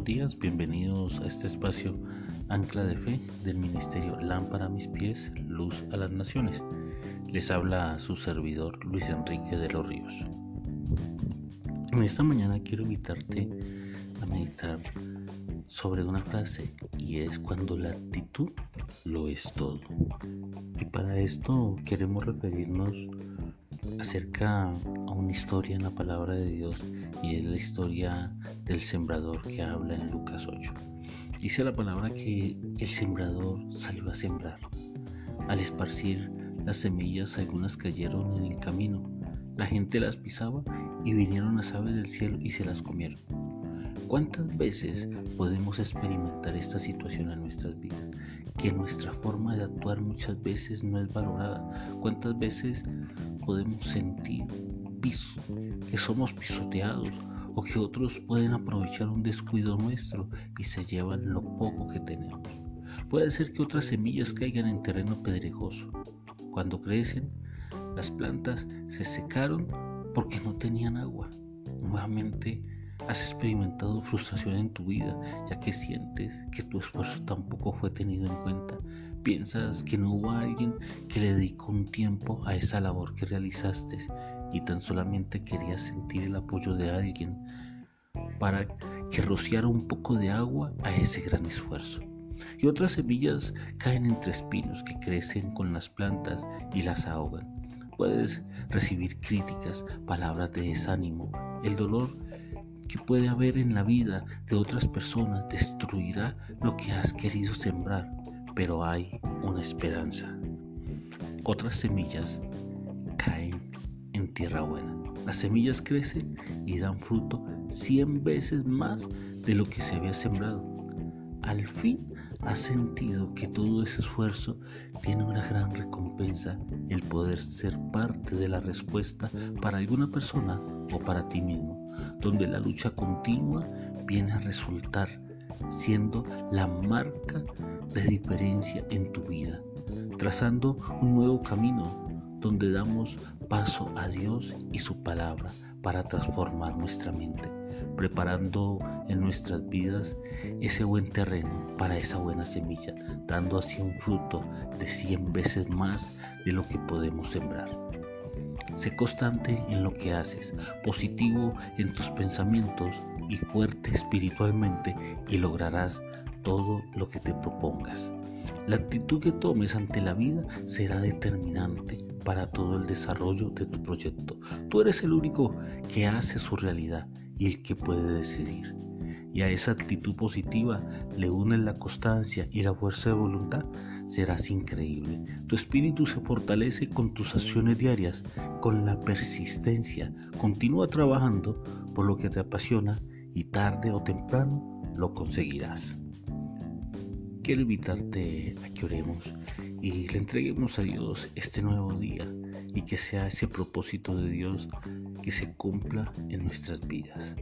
buenos días, bienvenidos a este espacio Ancla de Fe del Ministerio Lámpara a mis pies, Luz a las Naciones. Les habla su servidor Luis Enrique de los Ríos. En esta mañana quiero invitarte a meditar sobre una frase y es cuando la actitud lo es todo. Y para esto queremos referirnos acerca a una historia en la palabra de Dios y es la historia del sembrador que habla en Lucas 8. Dice la palabra que el sembrador salió a sembrar. Al esparcir las semillas algunas cayeron en el camino. La gente las pisaba y vinieron las aves del cielo y se las comieron. ¿Cuántas veces podemos experimentar esta situación en nuestras vidas? Que nuestra forma de actuar muchas veces no es valorada. ¿Cuántas veces podemos sentir piso, que somos pisoteados o que otros pueden aprovechar un descuido nuestro y se llevan lo poco que tenemos? Puede ser que otras semillas caigan en terreno pedregoso. Cuando crecen, las plantas se secaron porque no tenían agua. Nuevamente, has experimentado frustración en tu vida ya que sientes que tu esfuerzo tampoco fue tenido en cuenta Piensas que no hubo alguien que le dedicó un tiempo a esa labor que realizaste y tan solamente querías sentir el apoyo de alguien para que rociara un poco de agua a ese gran esfuerzo. Y otras semillas caen entre espinos que crecen con las plantas y las ahogan. Puedes recibir críticas, palabras de desánimo. El dolor que puede haber en la vida de otras personas destruirá lo que has querido sembrar pero hay una esperanza. Otras semillas caen en tierra buena. Las semillas crecen y dan fruto cien veces más de lo que se había sembrado. Al fin has sentido que todo ese esfuerzo tiene una gran recompensa, el poder ser parte de la respuesta para alguna persona o para ti mismo, donde la lucha continua viene a resultar siendo la marca de diferencia en tu vida, trazando un nuevo camino donde damos paso a Dios y su palabra para transformar nuestra mente, preparando en nuestras vidas ese buen terreno para esa buena semilla, dando así un fruto de 100 veces más de lo que podemos sembrar. Sé constante en lo que haces, positivo en tus pensamientos y fuerte espiritualmente y lograrás todo lo que te propongas. La actitud que tomes ante la vida será determinante para todo el desarrollo de tu proyecto. Tú eres el único que hace su realidad y el que puede decidir. Y a esa actitud positiva le unes la constancia y la fuerza de voluntad, serás increíble. Tu espíritu se fortalece con tus acciones diarias, con la persistencia. Continúa trabajando por lo que te apasiona y tarde o temprano lo conseguirás. Quiero invitarte a que oremos y le entreguemos a Dios este nuevo día y que sea ese propósito de Dios que se cumpla en nuestras vidas.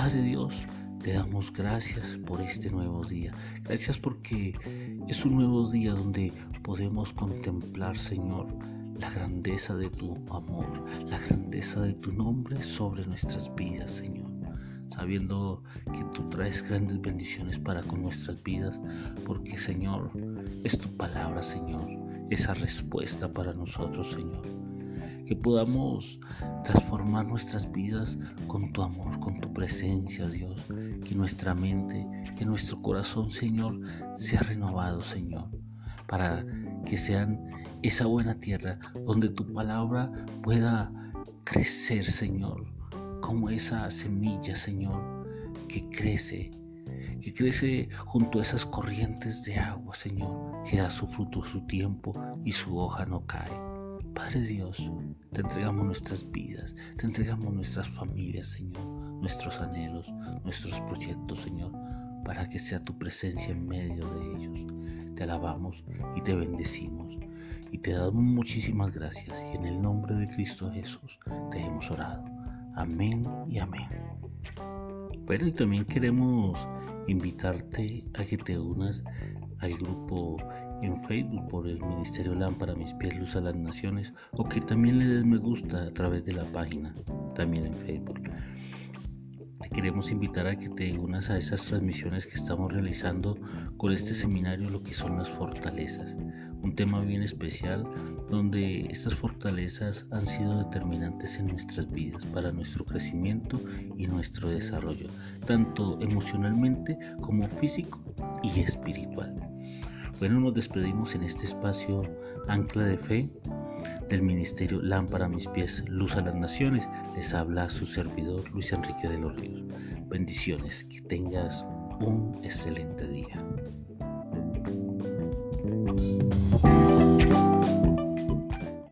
Padre Dios, te damos gracias por este nuevo día. Gracias porque es un nuevo día donde podemos contemplar, Señor, la grandeza de tu amor, la grandeza de tu nombre sobre nuestras vidas, Señor. Sabiendo que tú traes grandes bendiciones para con nuestras vidas, porque, Señor, es tu palabra, Señor, esa respuesta para nosotros, Señor. Que podamos transformar nuestras vidas con tu amor, con tu presencia, Dios. Que nuestra mente, que nuestro corazón, Señor, sea renovado, Señor, para que sean esa buena tierra donde tu palabra pueda crecer, Señor, como esa semilla, Señor, que crece, que crece junto a esas corrientes de agua, Señor, que da su fruto su tiempo y su hoja no cae. Padre Dios, te entregamos nuestras vidas, te entregamos nuestras familias, Señor, nuestros anhelos, nuestros proyectos, Señor, para que sea tu presencia en medio de ellos. Te alabamos y te bendecimos y te damos muchísimas gracias y en el nombre de Cristo Jesús te hemos orado. Amén y amén. Bueno, y también queremos invitarte a que te unas al grupo en Facebook por el Ministerio Lámpara Mis Pies Luz a las Naciones o que también le des me gusta a través de la página, también en Facebook. te queremos invitar a que te unas a esas transmisiones que estamos realizando con este seminario, lo que son las fortalezas. Un tema bien especial donde estas fortalezas han sido determinantes en nuestras vidas para nuestro crecimiento y nuestro desarrollo, tanto emocionalmente como físico y espiritual. Bueno, nos despedimos en este espacio Ancla de Fe del Ministerio Lámpara a mis pies, Luz a las Naciones. Les habla su servidor Luis Enrique de los Ríos. Bendiciones, que tengas un excelente día.